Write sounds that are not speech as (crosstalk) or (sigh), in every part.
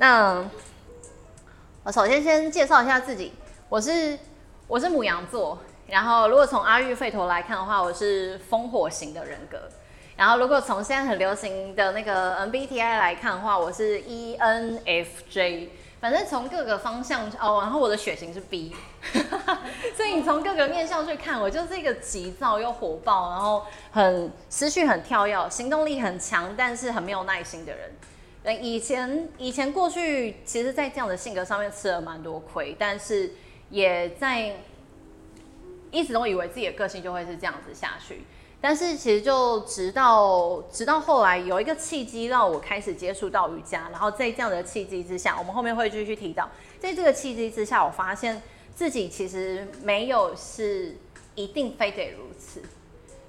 那我首先先介绍一下自己，我是我是母羊座，然后如果从阿育吠陀来看的话，我是风火型的人格，然后如果从现在很流行的那个 MBTI 来看的话，我是 ENFJ，反正从各个方向哦，然后我的血型是 B，(laughs) 所以你从各个面向去看，我就是一个急躁又火爆，然后很思绪很跳跃，行动力很强，但是很没有耐心的人。以前以前过去，其实，在这样的性格上面吃了蛮多亏，但是也在一直都以为自己的个性就会是这样子下去。但是其实就直到直到后来有一个契机让我开始接触到瑜伽，然后在这样的契机之下，我们后面会继续提到，在这个契机之下，我发现自己其实没有是一定非得如此。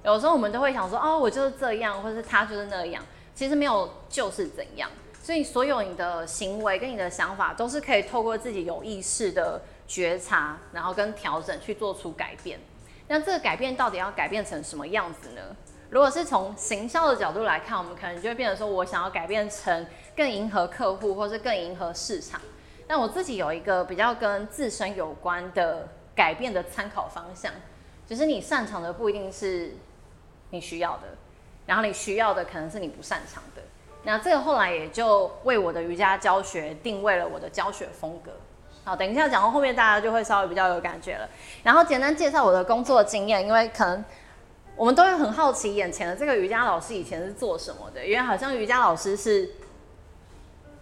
有时候我们都会想说，哦，我就是这样，或是他就是那样，其实没有就是怎样。所以，所有你的行为跟你的想法，都是可以透过自己有意识的觉察，然后跟调整去做出改变。那这个改变到底要改变成什么样子呢？如果是从行销的角度来看，我们可能就会变成说，我想要改变成更迎合客户，或是更迎合市场。但我自己有一个比较跟自身有关的改变的参考方向，就是你擅长的不一定是你需要的，然后你需要的可能是你不擅长的。那这个后来也就为我的瑜伽教学定位了我的教学风格。好，等一下讲到后面，大家就会稍微比较有感觉了。然后简单介绍我的工作经验，因为可能我们都会很好奇眼前的这个瑜伽老师以前是做什么的，因为好像瑜伽老师是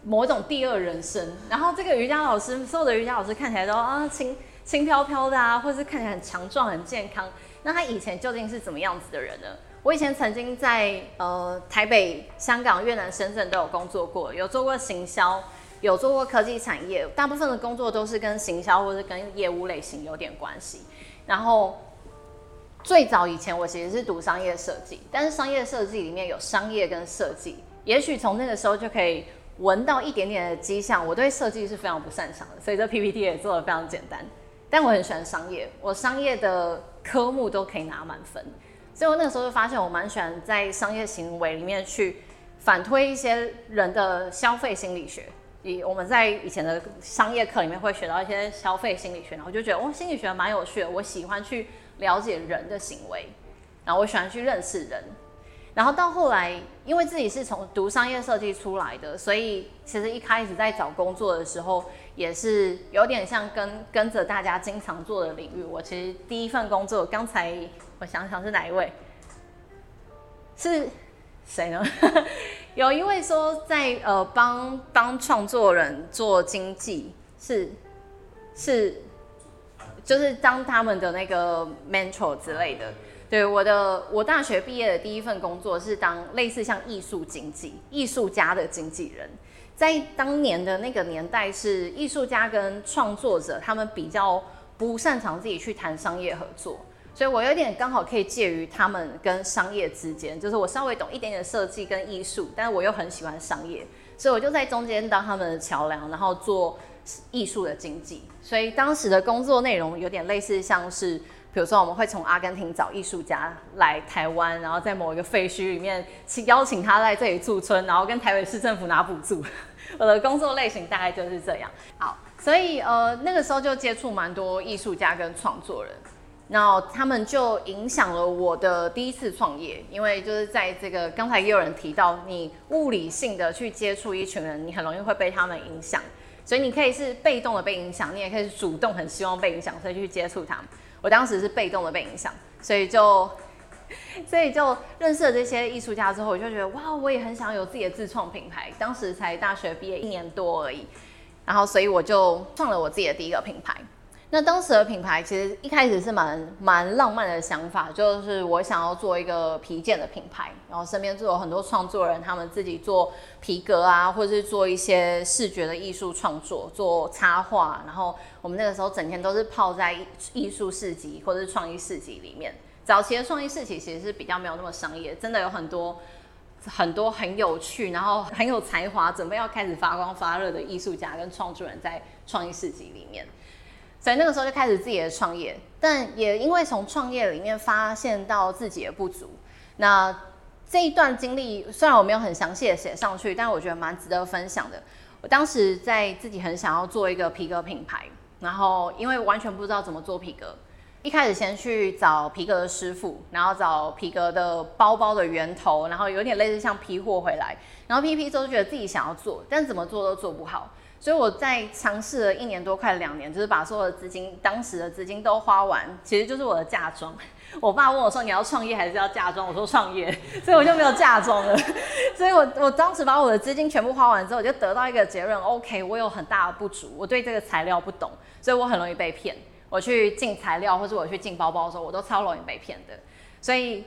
某种第二人生。然后这个瑜伽老师，所有的瑜伽老师看起来都啊轻轻飘飘的啊，或是看起来很强壮、很健康。那他以前究竟是怎么样子的人呢？我以前曾经在呃台北、香港、越南、深圳都有工作过，有做过行销，有做过科技产业，大部分的工作都是跟行销或者跟业务类型有点关系。然后最早以前我其实是读商业设计，但是商业设计里面有商业跟设计，也许从那个时候就可以闻到一点点的迹象。我对设计是非常不擅长的，所以这 PPT 也做的非常简单。但我很喜欢商业，我商业的科目都可以拿满分。所以那个时候就发现，我蛮喜欢在商业行为里面去反推一些人的消费心理学。以我们在以前的商业课里面会学到一些消费心理学，然后就觉得哦，心理学蛮有趣的。我喜欢去了解人的行为，然后我喜欢去认识人。然后到后来，因为自己是从读商业设计出来的，所以其实一开始在找工作的时候，也是有点像跟跟着大家经常做的领域。我其实第一份工作，刚才。我想想是哪一位？是谁呢？(laughs) 有一位说在呃帮帮创作人做经济，是是就是当他们的那个 mentor 之类的。对，我的我大学毕业的第一份工作是当类似像艺术经济、艺术家的经纪人。在当年的那个年代，是艺术家跟创作者他们比较不擅长自己去谈商业合作。所以我有点刚好可以介于他们跟商业之间，就是我稍微懂一点点设计跟艺术，但是我又很喜欢商业，所以我就在中间当他们的桥梁，然后做艺术的经济。所以当时的工作内容有点类似，像是比如说我们会从阿根廷找艺术家来台湾，然后在某一个废墟里面请邀请他在这里驻村，然后跟台北市政府拿补助。(laughs) 我的工作类型大概就是这样。好，所以呃那个时候就接触蛮多艺术家跟创作人。那他们就影响了我的第一次创业，因为就是在这个刚才也有人提到，你物理性的去接触一群人，你很容易会被他们影响，所以你可以是被动的被影响，你也可以是主动很希望被影响，所以去接触他们。我当时是被动的被影响，所以就所以就认识了这些艺术家之后，我就觉得哇，我也很想有自己的自创品牌。当时才大学毕业一年多而已，然后所以我就创了我自己的第一个品牌。那当时的品牌其实一开始是蛮蛮浪漫的想法，就是我想要做一个皮件的品牌，然后身边就有很多创作人，他们自己做皮革啊，或者是做一些视觉的艺术创作，做插画。然后我们那个时候整天都是泡在艺术市集或者是创意市集里面。早期的创意市集其实是比较没有那么商业，真的有很多很多很有趣，然后很有才华，准备要开始发光发热的艺术家跟创作人在创意市集里面。所以那个时候就开始自己的创业，但也因为从创业里面发现到自己的不足。那这一段经历虽然我没有很详细的写上去，但我觉得蛮值得分享的。我当时在自己很想要做一个皮革品牌，然后因为完全不知道怎么做皮革，一开始先去找皮革的师傅，然后找皮革的包包的源头，然后有点类似像批货回来，然后批批之后觉得自己想要做，但怎么做都做不好。所以我在尝试了一年多，快两年，就是把所有的资金，当时的资金都花完，其实就是我的嫁妆。我爸问我说：“你要创业还是要嫁妆？”我说：“创业。”所以我就没有嫁妆了。所以我我当时把我的资金全部花完之后，我就得到一个结论：OK，我有很大的不足，我对这个材料不懂，所以我很容易被骗。我去进材料或者我去进包包的时候，我都超容易被骗的。所以，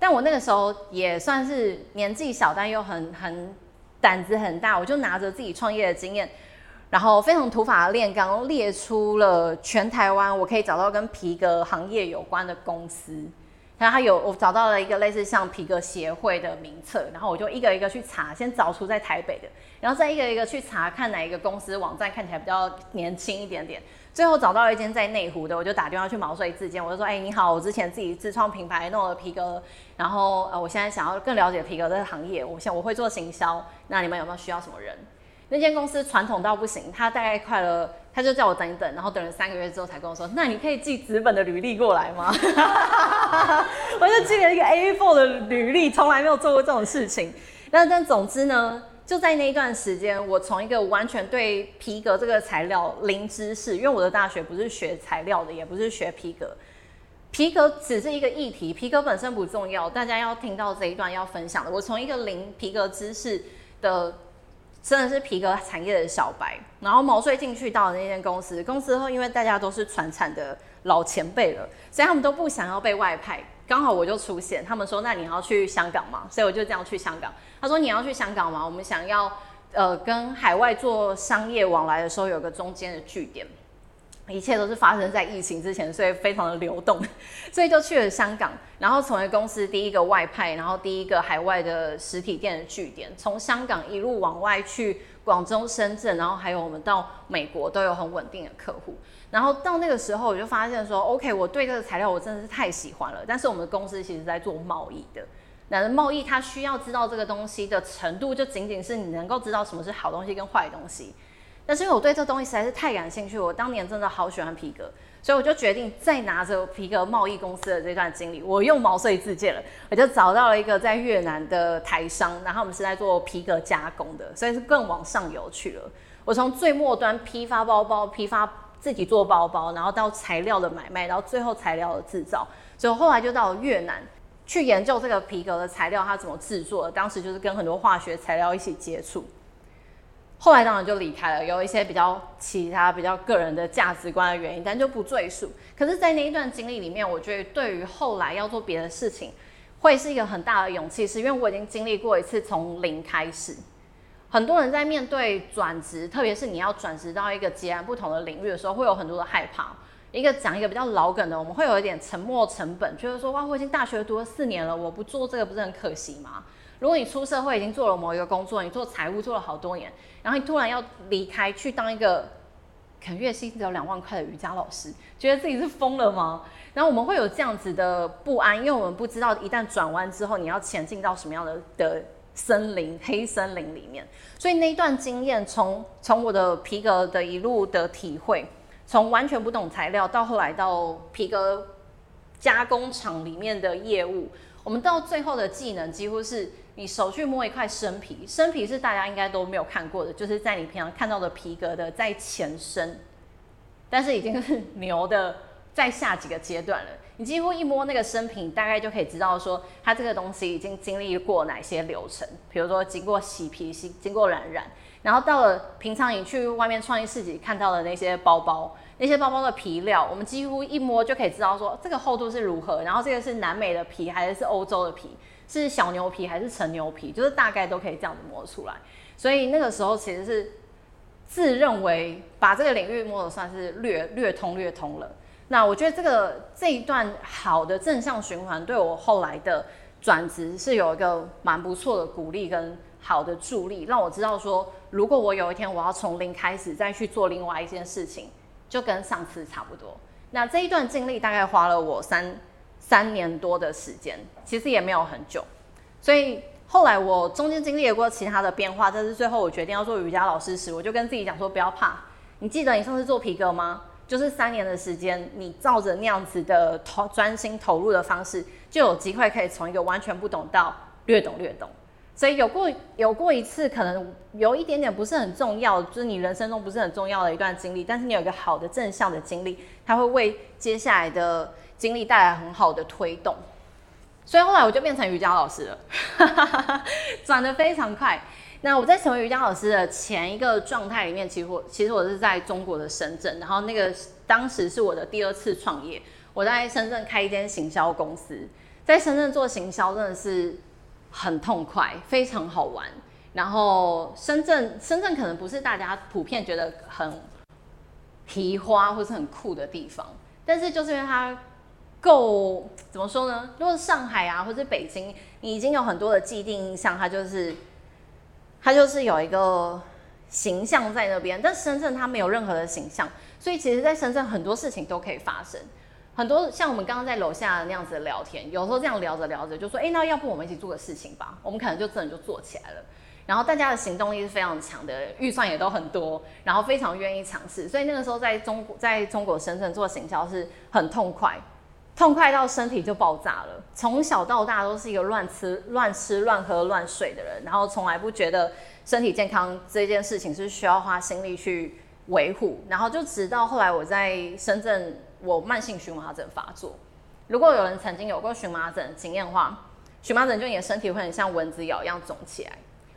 但我那个时候也算是年纪小，但又很很。胆子很大，我就拿着自己创业的经验，然后非常土法炼钢，列出了全台湾我可以找到跟皮革行业有关的公司。然后他有我找到了一个类似像皮革协会的名册，然后我就一个一个去查，先找出在台北的，然后再一个一个去查，看哪一个公司网站看起来比较年轻一点点。最后找到了一间在内湖的，我就打电话去毛遂自荐，我就说：“哎，你好，我之前自己自创品牌弄了皮革，然后呃，我现在想要更了解皮革这个行业，我想我会做行销，那你们有没有需要什么人？”那间公司传统到不行，他大概快了，他就叫我等一等，然后等了三个月之后才跟我说：“那你可以寄纸本的履历过来吗？” (laughs) 我就寄了一个 A4 的履历，从来没有做过这种事情。那但总之呢。就在那一段时间，我从一个完全对皮革这个材料零知识，因为我的大学不是学材料的，也不是学皮革，皮革只是一个议题，皮革本身不重要。大家要听到这一段要分享的，我从一个零皮革知识的，真的是皮革产业的小白，然后毛遂进去到那间公司，公司后因为大家都是传产的老前辈了，所以他们都不想要被外派。刚好我就出现，他们说那你要去香港吗，所以我就这样去香港。他说你要去香港吗？我们想要呃跟海外做商业往来的时候有个中间的据点，一切都是发生在疫情之前，所以非常的流动，(laughs) 所以就去了香港，然后成为公司第一个外派，然后第一个海外的实体店的据点，从香港一路往外去广州、深圳，然后还有我们到美国都有很稳定的客户。然后到那个时候，我就发现说，OK，我对这个材料我真的是太喜欢了。但是我们的公司其实在做贸易的，那贸易它需要知道这个东西的程度，就仅仅是你能够知道什么是好东西跟坏东西。但是因为我对这东西实在是太感兴趣，我当年真的好喜欢皮革，所以我就决定再拿着皮革贸易公司的这段经历，我用毛遂自荐了，我就找到了一个在越南的台商，然后我们是在做皮革加工的，所以是更往上游去了。我从最末端批发包包，批发。自己做包包，然后到材料的买卖，然后最后材料的制造，所以后来就到越南去研究这个皮革的材料它怎么制作。当时就是跟很多化学材料一起接触，后来当然就离开了，有一些比较其他比较个人的价值观的原因，但就不赘述。可是，在那一段经历里面，我觉得对于后来要做别的事情，会是一个很大的勇气，是因为我已经经历过一次从零开始。很多人在面对转职，特别是你要转职到一个截然不同的领域的时候，会有很多的害怕。一个讲一个比较老梗的，我们会有一点沉没成本，觉得说，哇，我已经大学读了四年了，我不做这个不是很可惜吗？如果你出社会已经做了某一个工作，你做财务做了好多年，然后你突然要离开去当一个可能月薪只有两万块的瑜伽老师，觉得自己是疯了吗？然后我们会有这样子的不安，因为我们不知道一旦转弯之后，你要前进到什么样的的。森林黑森林里面，所以那一段经验，从从我的皮革的一路的体会，从完全不懂材料，到后来到皮革加工厂里面的业务，我们到最后的技能，几乎是你手去摸一块生皮，生皮是大家应该都没有看过的，就是在你平常看到的皮革的在前身，但是已经是牛的在下几个阶段了。你几乎一摸那个生皮，大概就可以知道说它这个东西已经经历过哪些流程。比如说经过洗皮、经经过染染，然后到了平常你去外面创意市集看到的那些包包，那些包包的皮料，我们几乎一摸就可以知道说这个厚度是如何，然后这个是南美的皮还是是欧洲的皮，是小牛皮还是成牛皮，就是大概都可以这样子摸出来。所以那个时候其实是自认为把这个领域摸的算是略略通略通了。那我觉得这个这一段好的正向循环对我后来的转职是有一个蛮不错的鼓励跟好的助力，让我知道说，如果我有一天我要从零开始再去做另外一件事情，就跟上次差不多。那这一段经历大概花了我三三年多的时间，其实也没有很久，所以。后来我中间经历过其他的变化，但是最后我决定要做瑜伽老师时，我就跟自己讲说不要怕。你记得你上次做皮革吗？就是三年的时间，你照着那样子的投专心投入的方式，就有机会可以从一个完全不懂到略懂略懂。所以有过有过一次可能有一点点不是很重要，就是你人生中不是很重要的一段经历，但是你有一个好的正向的经历，它会为接下来的经历带来很好的推动。所以后来我就变成瑜伽老师了，(laughs) 转的非常快。那我在成为瑜伽老师的前一个状态里面，其实我其实我是在中国的深圳，然后那个当时是我的第二次创业，我在深圳开一间行销公司，在深圳做行销真的是很痛快，非常好玩。然后深圳深圳可能不是大家普遍觉得很皮花或是很酷的地方，但是就是因为它。够怎么说呢？如果是上海啊，或者北京，你已经有很多的既定印象，它就是它就是有一个形象在那边。但深圳它没有任何的形象，所以其实，在深圳很多事情都可以发生。很多像我们刚刚在楼下那样子的聊天，有时候这样聊着聊着就说：“哎，那要不我们一起做个事情吧？”我们可能就真的就做起来了。然后大家的行动力是非常强的，预算也都很多，然后非常愿意尝试。所以那个时候在中在中国深圳做行销是很痛快。痛快到身体就爆炸了。从小到大都是一个乱吃、乱吃、乱喝、乱睡的人，然后从来不觉得身体健康这件事情是需要花心力去维护。然后就直到后来我在深圳，我慢性荨麻疹发作。如果有人曾经有过荨麻疹经验的话，荨麻疹就你的身体会很像蚊子咬一样肿起来。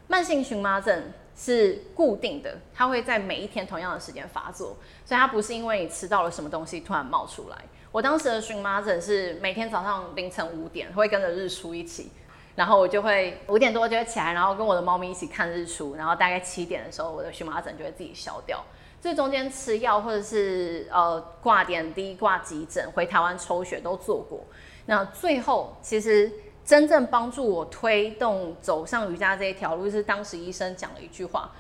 慢性荨麻疹是固定的，它会在每一天同样的时间发作，所以它不是因为你吃到了什么东西突然冒出来。我当时的荨麻疹是每天早上凌晨五点会跟着日出一起，然后我就会五点多就会起来，然后跟我的猫咪一起看日出，然后大概七点的时候，我的荨麻疹就会自己消掉。这中间吃药或者是呃挂点滴、挂急诊、回台湾抽血都做过。那最后其实真正帮助我推动走上瑜伽这一条路，是当时医生讲了一句话，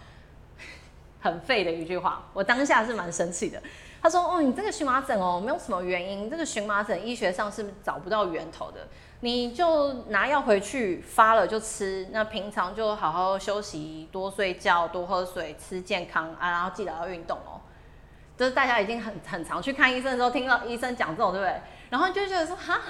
(laughs) 很废的一句话，我当下是蛮生气的。他说：“哦，你这个荨麻疹哦，没有什么原因。这个荨麻疹医学上是找不到源头的，你就拿药回去发了就吃。那平常就好好休息，多睡觉，多喝水，吃健康啊，然后记得要运动哦。就是大家已经很很常去看医生的时候，听到医生讲这种，对不对？然后就觉得说，哈，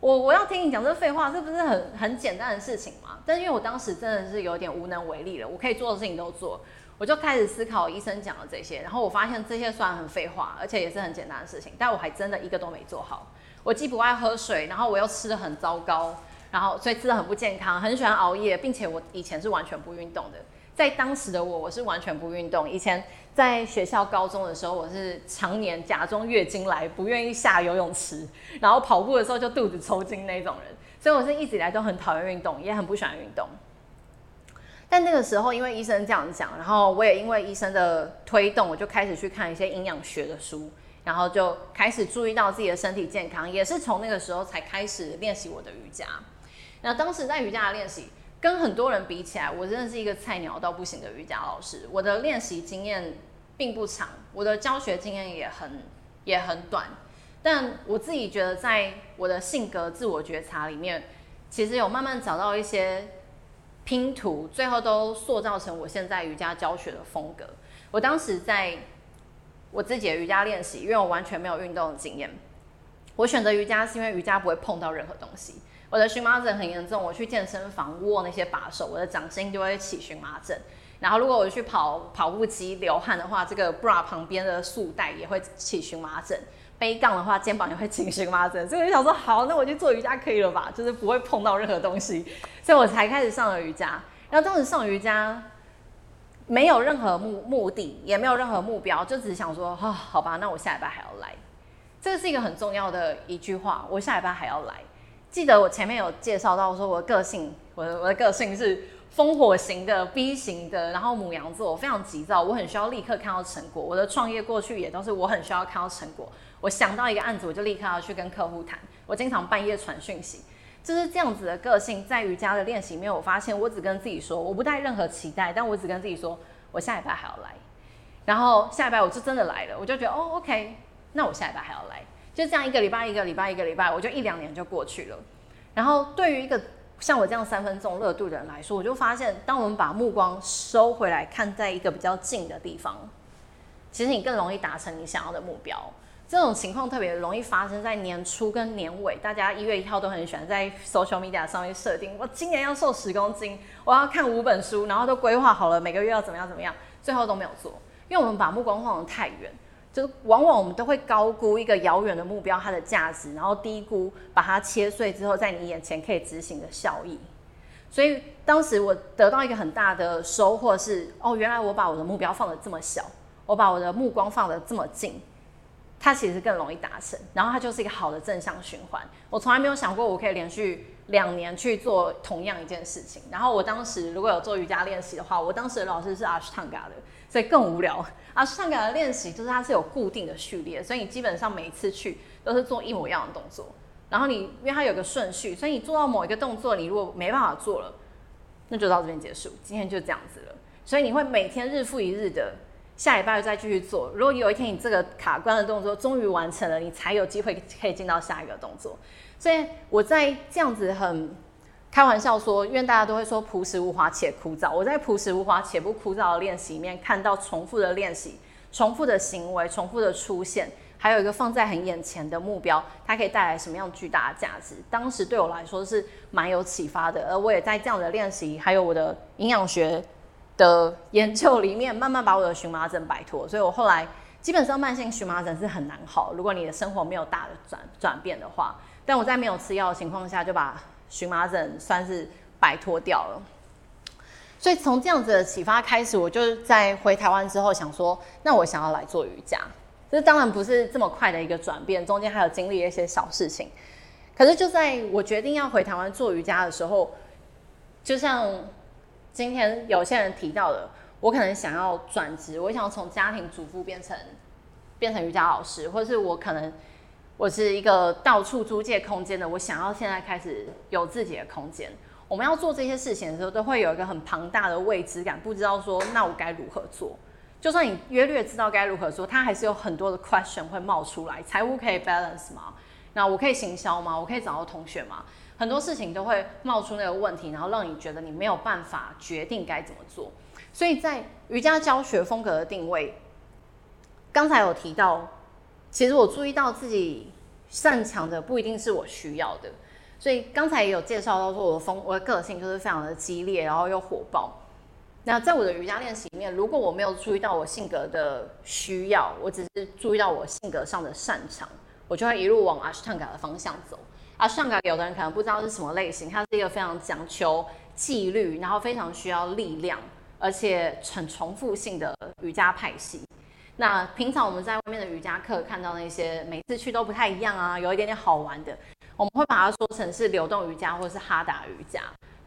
我我要听你讲这废话，这不是很很简单的事情吗？但因为我当时真的是有点无能为力了，我可以做的事情都做。”我就开始思考医生讲的这些，然后我发现这些虽然很废话，而且也是很简单的事情，但我还真的一个都没做好。我既不爱喝水，然后我又吃的很糟糕，然后所以吃的很不健康，很喜欢熬夜，并且我以前是完全不运动的。在当时的我，我是完全不运动。以前在学校高中的时候，我是常年假装月经来，不愿意下游泳池，然后跑步的时候就肚子抽筋那种人。所以我是一直以来都很讨厌运动，也很不喜欢运动。但那个时候，因为医生这样讲，然后我也因为医生的推动，我就开始去看一些营养学的书，然后就开始注意到自己的身体健康，也是从那个时候才开始练习我的瑜伽。那当时在瑜伽的练习，跟很多人比起来，我真的是一个菜鸟到不行的瑜伽老师。我的练习经验并不长，我的教学经验也很也很短。但我自己觉得，在我的性格自我觉察里面，其实有慢慢找到一些。拼图最后都塑造成我现在瑜伽教学的风格。我当时在我自己的瑜伽练习，因为我完全没有运动的经验，我选择瑜伽是因为瑜伽不会碰到任何东西。我的荨麻疹很严重，我去健身房握那些把手，我的掌心就会起荨麻疹。然后如果我去跑跑步机流汗的话，这个 bra 旁边的束带也会起荨麻疹。背杠的话，肩膀也会起荨麻疹，所以我就想说，好，那我就做瑜伽可以了吧？就是不会碰到任何东西，所以我才开始上了瑜伽。然后当时上瑜伽，没有任何目目的，也没有任何目标，就只是想说，啊，好吧，那我下礼拜还要来。这个是一个很重要的一句话，我下礼拜还要来。记得我前面有介绍到说，我的个性，我的我的个性是风火型的 B 型的，然后母羊座，我非常急躁，我很需要立刻看到成果。我的创业过去也都是我很需要看到成果，我想到一个案子，我就立刻要去跟客户谈。我经常半夜传讯息。就是这样子的个性，在瑜伽的练习里面，我发现我只跟自己说，我不带任何期待，但我只跟自己说，我下礼拜还要来，然后下礼拜我就真的来了，我就觉得哦，OK，那我下礼拜还要来，就这样一个礼拜一个礼拜一个礼拜，我就一两年就过去了。然后对于一个像我这样三分钟热度的人来说，我就发现，当我们把目光收回来，看在一个比较近的地方，其实你更容易达成你想要的目标。这种情况特别容易发生在年初跟年尾，大家一月一号都很喜欢在 social media 上面设定，我今年要瘦十公斤，我要看五本书，然后都规划好了每个月要怎么样怎么样，最后都没有做，因为我们把目光放得太远，就是往往我们都会高估一个遥远的目标它的价值，然后低估把它切碎之后在你眼前可以执行的效益。所以当时我得到一个很大的收获是，哦，原来我把我的目标放得这么小，我把我的目光放得这么近。它其实更容易达成，然后它就是一个好的正向循环。我从来没有想过我可以连续两年去做同样一件事情。然后我当时如果有做瑜伽练习的话，我当时的老师是阿斯汤嘎的，所以更无聊。阿斯汤嘎的练习就是它是有固定的序列，所以你基本上每一次去都是做一模一样的动作。然后你因为它有个顺序，所以你做到某一个动作，你如果没办法做了，那就到这边结束，今天就这样子了。所以你会每天日复一日的。下礼拜再继续做。如果有一天你这个卡关的动作终于完成了，你才有机会可以进到下一个动作。所以我在这样子很开玩笑说，因为大家都会说朴实无华且枯燥。我在朴实无华且不枯燥的练习里面看到重复的练习、重复的行为、重复的出现，还有一个放在很眼前的目标，它可以带来什么样巨大的价值？当时对我来说是蛮有启发的。而我也在这样的练习，还有我的营养学。的研究里面，慢慢把我的荨麻疹摆脱，所以我后来基本上慢性荨麻疹是很难好。如果你的生活没有大的转转变的话，但我在没有吃药的情况下，就把荨麻疹算是摆脱掉了。所以从这样子的启发开始，我就在回台湾之后想说，那我想要来做瑜伽。这当然不是这么快的一个转变，中间还有经历一些小事情。可是就在我决定要回台湾做瑜伽的时候，就像。今天有些人提到的，我可能想要转职，我想要从家庭主妇变成变成瑜伽老师，或者是我可能我是一个到处租借空间的，我想要现在开始有自己的空间。我们要做这些事情的时候，都会有一个很庞大的未知感，不知道说那我该如何做。就算你约略知道该如何做，它还是有很多的 question 会冒出来。财务可以 balance 吗？那我可以行销吗？我可以找到同学吗？很多事情都会冒出那个问题，然后让你觉得你没有办法决定该怎么做。所以在瑜伽教学风格的定位，刚才有提到，其实我注意到自己擅长的不一定是我需要的。所以刚才也有介绍到说，我的风我的个性就是非常的激烈，然后又火爆。那在我的瑜伽练习里面，如果我没有注意到我性格的需要，我只是注意到我性格上的擅长，我就会一路往阿斯汤嘎的方向走。啊，上港有的人可能不知道是什么类型，它是一个非常讲求纪律，然后非常需要力量，而且很重复性的瑜伽派系。那平常我们在外面的瑜伽课看到那些每次去都不太一样啊，有一点点好玩的，我们会把它说成是流动瑜伽或者是哈达瑜伽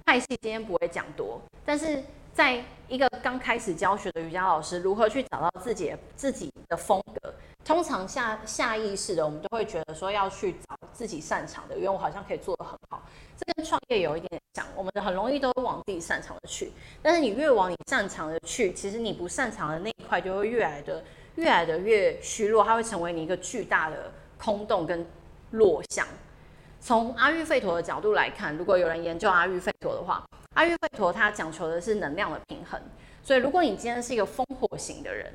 派系。今天不会讲多，但是在一个刚开始教学的瑜伽老师，如何去找到自己自己的风格？通常下下意识的，我们都会觉得说要去找自己擅长的，因为我好像可以做得很好。这跟创业有一点点像，我们很容易都往自己擅长的去。但是你越往你擅长的去，其实你不擅长的那一块就会越来的越来的越虚弱，它会成为你一个巨大的空洞跟弱项。从阿育吠陀的角度来看，如果有人研究阿育吠陀的话，阿育吠陀它讲求的是能量的平衡。所以如果你今天是一个风火型的人，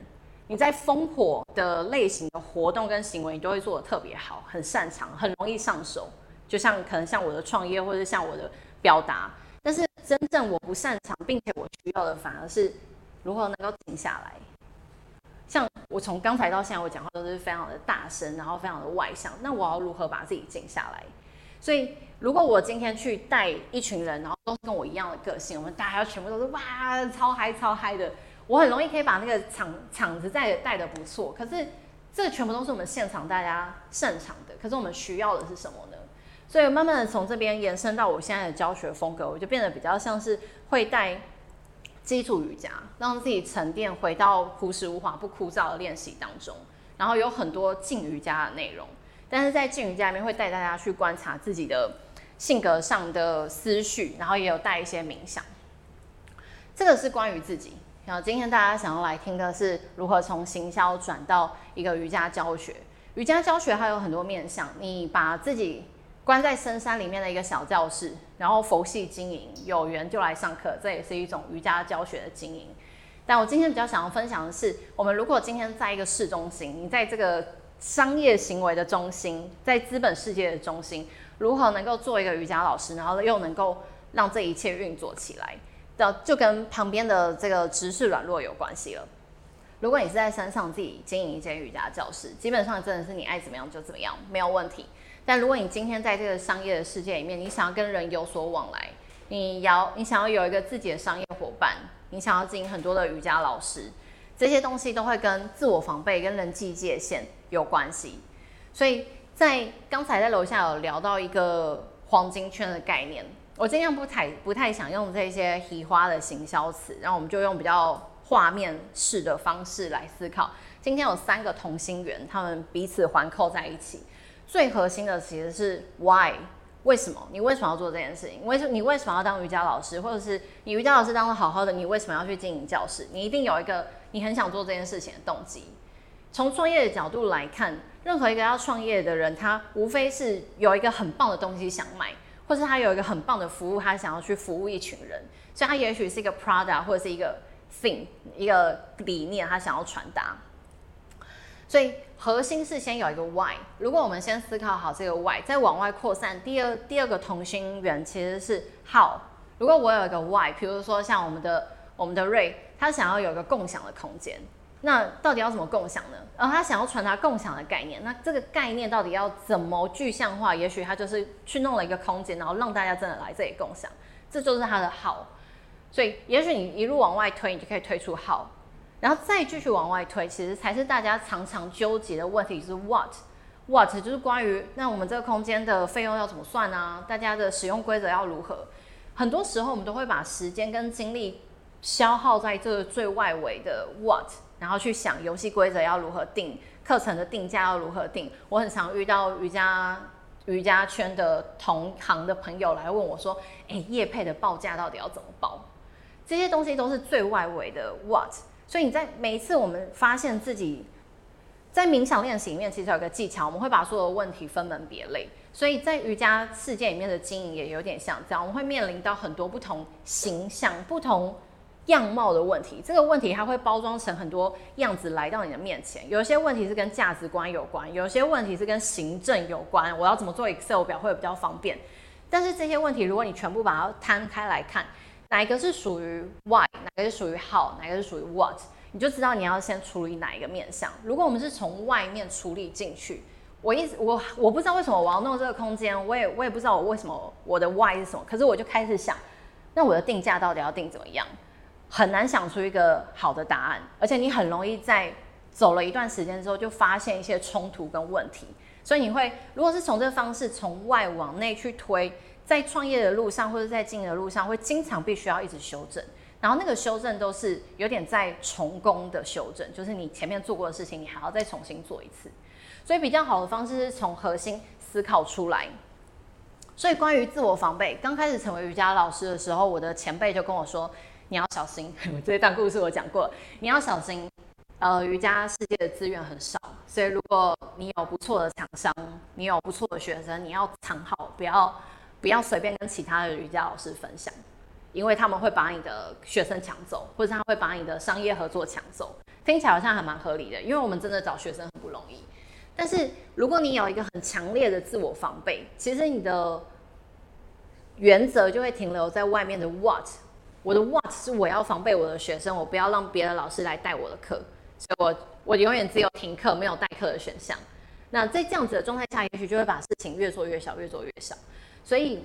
你在烽火的类型的活动跟行为，你都会做的特别好，很擅长，很容易上手。就像可能像我的创业，或者像我的表达。但是真正我不擅长，并且我需要的，反而是如何能够静下来。像我从刚才到现在，我讲话都是非常的大声，然后非常的外向。那我要如何把自己静下来？所以如果我今天去带一群人，然后都是跟我一样的个性，我们大家全部都是哇超嗨超嗨的。我很容易可以把那个场场子带带的不错，可是这全部都是我们现场大家擅长的，可是我们需要的是什么呢？所以慢慢的从这边延伸到我现在的教学风格，我就变得比较像是会带基础瑜伽，让自己沉淀回到朴实无华、不枯燥的练习当中，然后有很多静瑜伽的内容，但是在静瑜伽里面会带大家去观察自己的性格上的思绪，然后也有带一些冥想。这个是关于自己。然后今天大家想要来听的是如何从行销转到一个瑜伽教学。瑜伽教学还有很多面向，你把自己关在深山里面的一个小教室，然后佛系经营，有缘就来上课，这也是一种瑜伽教学的经营。但我今天比较想要分享的是，我们如果今天在一个市中心，你在这个商业行为的中心，在资本世界的中心，如何能够做一个瑜伽老师，然后又能够让这一切运作起来？的就跟旁边的这个直视软弱有关系了。如果你是在山上自己经营一间瑜伽教室，基本上真的是你爱怎么样就怎么样，没有问题。但如果你今天在这个商业的世界里面，你想要跟人有所往来，你要你想要有一个自己的商业伙伴，你想要经营很多的瑜伽老师，这些东西都会跟自我防备跟人际界限有关系。所以在刚才在楼下有聊到一个黄金圈的概念。我尽量不太不太想用这些奇花的行销词，然后我们就用比较画面式的方式来思考。今天有三个同心圆，他们彼此环扣在一起。最核心的其实是 why，为什么？你为什么要做这件事情？为什你为什么要当瑜伽老师？或者是你瑜伽老师当的好好的，你为什么要去经营教室？你一定有一个你很想做这件事情的动机。从创业的角度来看，任何一个要创业的人，他无非是有一个很棒的东西想卖。或是他有一个很棒的服务，他想要去服务一群人，所以他也许是一个 product 或者是一个 thing 一个理念，他想要传达。所以核心是先有一个 why。如果我们先思考好这个 why，再往外扩散，第二第二个同心圆其实是 how。如果我有一个 why，比如说像我们的我们的瑞，他想要有一个共享的空间。那到底要怎么共享呢？而他想要传达共享的概念，那这个概念到底要怎么具象化？也许他就是去弄了一个空间，然后让大家真的来这里共享，这就是他的好。所以，也许你一路往外推，你就可以推出好，然后再继续往外推，其实才是大家常常纠结的问题，是 what，what 就是关于那我们这个空间的费用要怎么算啊？大家的使用规则要如何？很多时候我们都会把时间跟精力消耗在这个最外围的 what。然后去想游戏规则要如何定，课程的定价要如何定。我很常遇到瑜伽瑜伽圈的同行的朋友来问我说：“哎，叶配的报价到底要怎么报？”这些东西都是最外围的 what。所以你在每一次我们发现自己在冥想练习里面，其实有个技巧，我们会把所有的问题分门别类。所以在瑜伽世界里面的经营也有点像这样，我们会面临到很多不同形象、不同。样貌的问题，这个问题它会包装成很多样子来到你的面前。有些问题是跟价值观有关，有些问题是跟行政有关。我要怎么做 Excel 表会比较方便？但是这些问题，如果你全部把它摊开来看，哪一个是属于 Why，哪个是属于 How，哪个是属于 What，你就知道你要先处理哪一个面向。如果我们是从外面处理进去，我一直我我不知道为什么我要弄这个空间，我也我也不知道我为什么我的 Why 是什么，可是我就开始想，那我的定价到底要定怎么样？很难想出一个好的答案，而且你很容易在走了一段时间之后就发现一些冲突跟问题，所以你会如果是从这个方式从外往内去推，在创业的路上或者在经营的路上，会经常必须要一直修正，然后那个修正都是有点在重工的修正，就是你前面做过的事情，你还要再重新做一次，所以比较好的方式是从核心思考出来。所以关于自我防备，刚开始成为瑜伽老师的时候，我的前辈就跟我说。你要小心，(laughs) 这一段故事我讲过。你要小心，呃，瑜伽世界的资源很少，所以如果你有不错的厂商，你有不错的学生，你要藏好，不要不要随便跟其他的瑜伽老师分享，因为他们会把你的学生抢走，或者他会把你的商业合作抢走。听起来好像还蛮合理的，因为我们真的找学生很不容易。但是如果你有一个很强烈的自我防备，其实你的原则就会停留在外面的 what。我的 what 是我要防备我的学生，我不要让别的老师来带我的课，所以我我永远只有停课没有代课的选项。那在这样子的状态下，也许就会把事情越做越小，越做越小。所以，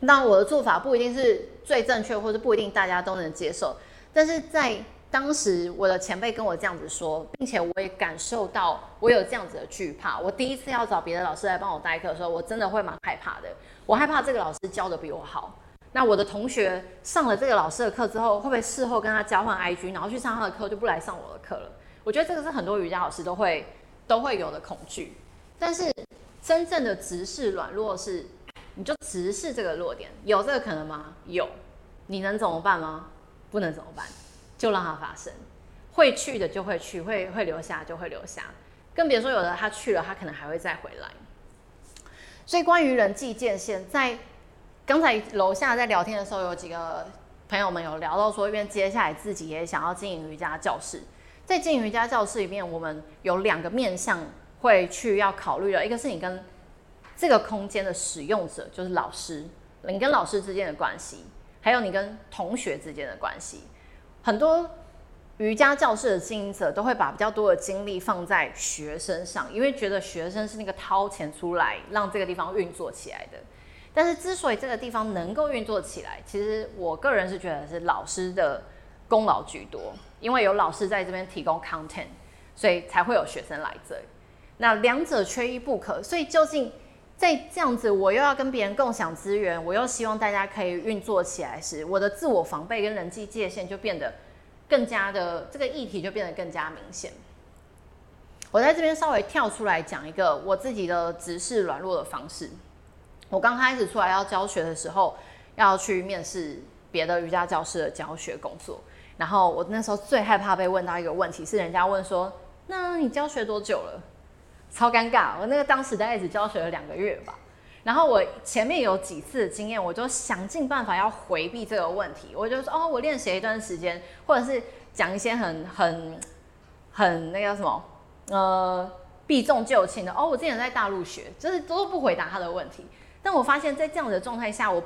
那我的做法不一定是最正确，或者不一定大家都能接受。但是在当时我的前辈跟我这样子说，并且我也感受到我有这样子的惧怕。我第一次要找别的老师来帮我代课的时候，我真的会蛮害怕的。我害怕这个老师教的比我好。那我的同学上了这个老师的课之后，会不会事后跟他交换 IG，然后去上他的课就不来上我的课了？我觉得这个是很多瑜伽老师都会都会有的恐惧。但是真正的直视软弱是，你就直视这个弱点，有这个可能吗？有。你能怎么办吗？不能怎么办？就让它发生。会去的就会去，会会留下就会留下。更别说有的他去了，他可能还会再回来。所以关于人际界限，在刚才楼下在聊天的时候，有几个朋友们有聊到说，因为接下来自己也想要经营瑜伽教室。在经营瑜伽教室里面，我们有两个面向会去要考虑的，一个是你跟这个空间的使用者，就是老师，你跟老师之间的关系。还有你跟同学之间的关系，很多瑜伽教室的经营者都会把比较多的精力放在学生上，因为觉得学生是那个掏钱出来让这个地方运作起来的。但是之所以这个地方能够运作起来，其实我个人是觉得是老师的功劳居多，因为有老师在这边提供 content，所以才会有学生来这里。那两者缺一不可，所以究竟？在这样子，我又要跟别人共享资源，我又希望大家可以运作起来时，我的自我防备跟人际界限就变得更加的这个议题就变得更加明显。我在这边稍微跳出来讲一个我自己的直视软弱的方式。我刚开始出来要教学的时候，要去面试别的瑜伽教室的教学工作，然后我那时候最害怕被问到一个问题，是人家问说：“那你教学多久了？”超尴尬！我那个当时大概只教学了两个月吧，然后我前面有几次的经验，我就想尽办法要回避这个问题。我就说哦，我练习一段时间，或者是讲一些很很很那个什么呃避重就轻的。哦，我之前在大陆学，就是都不回答他的问题。但我发现，在这样的状态下，我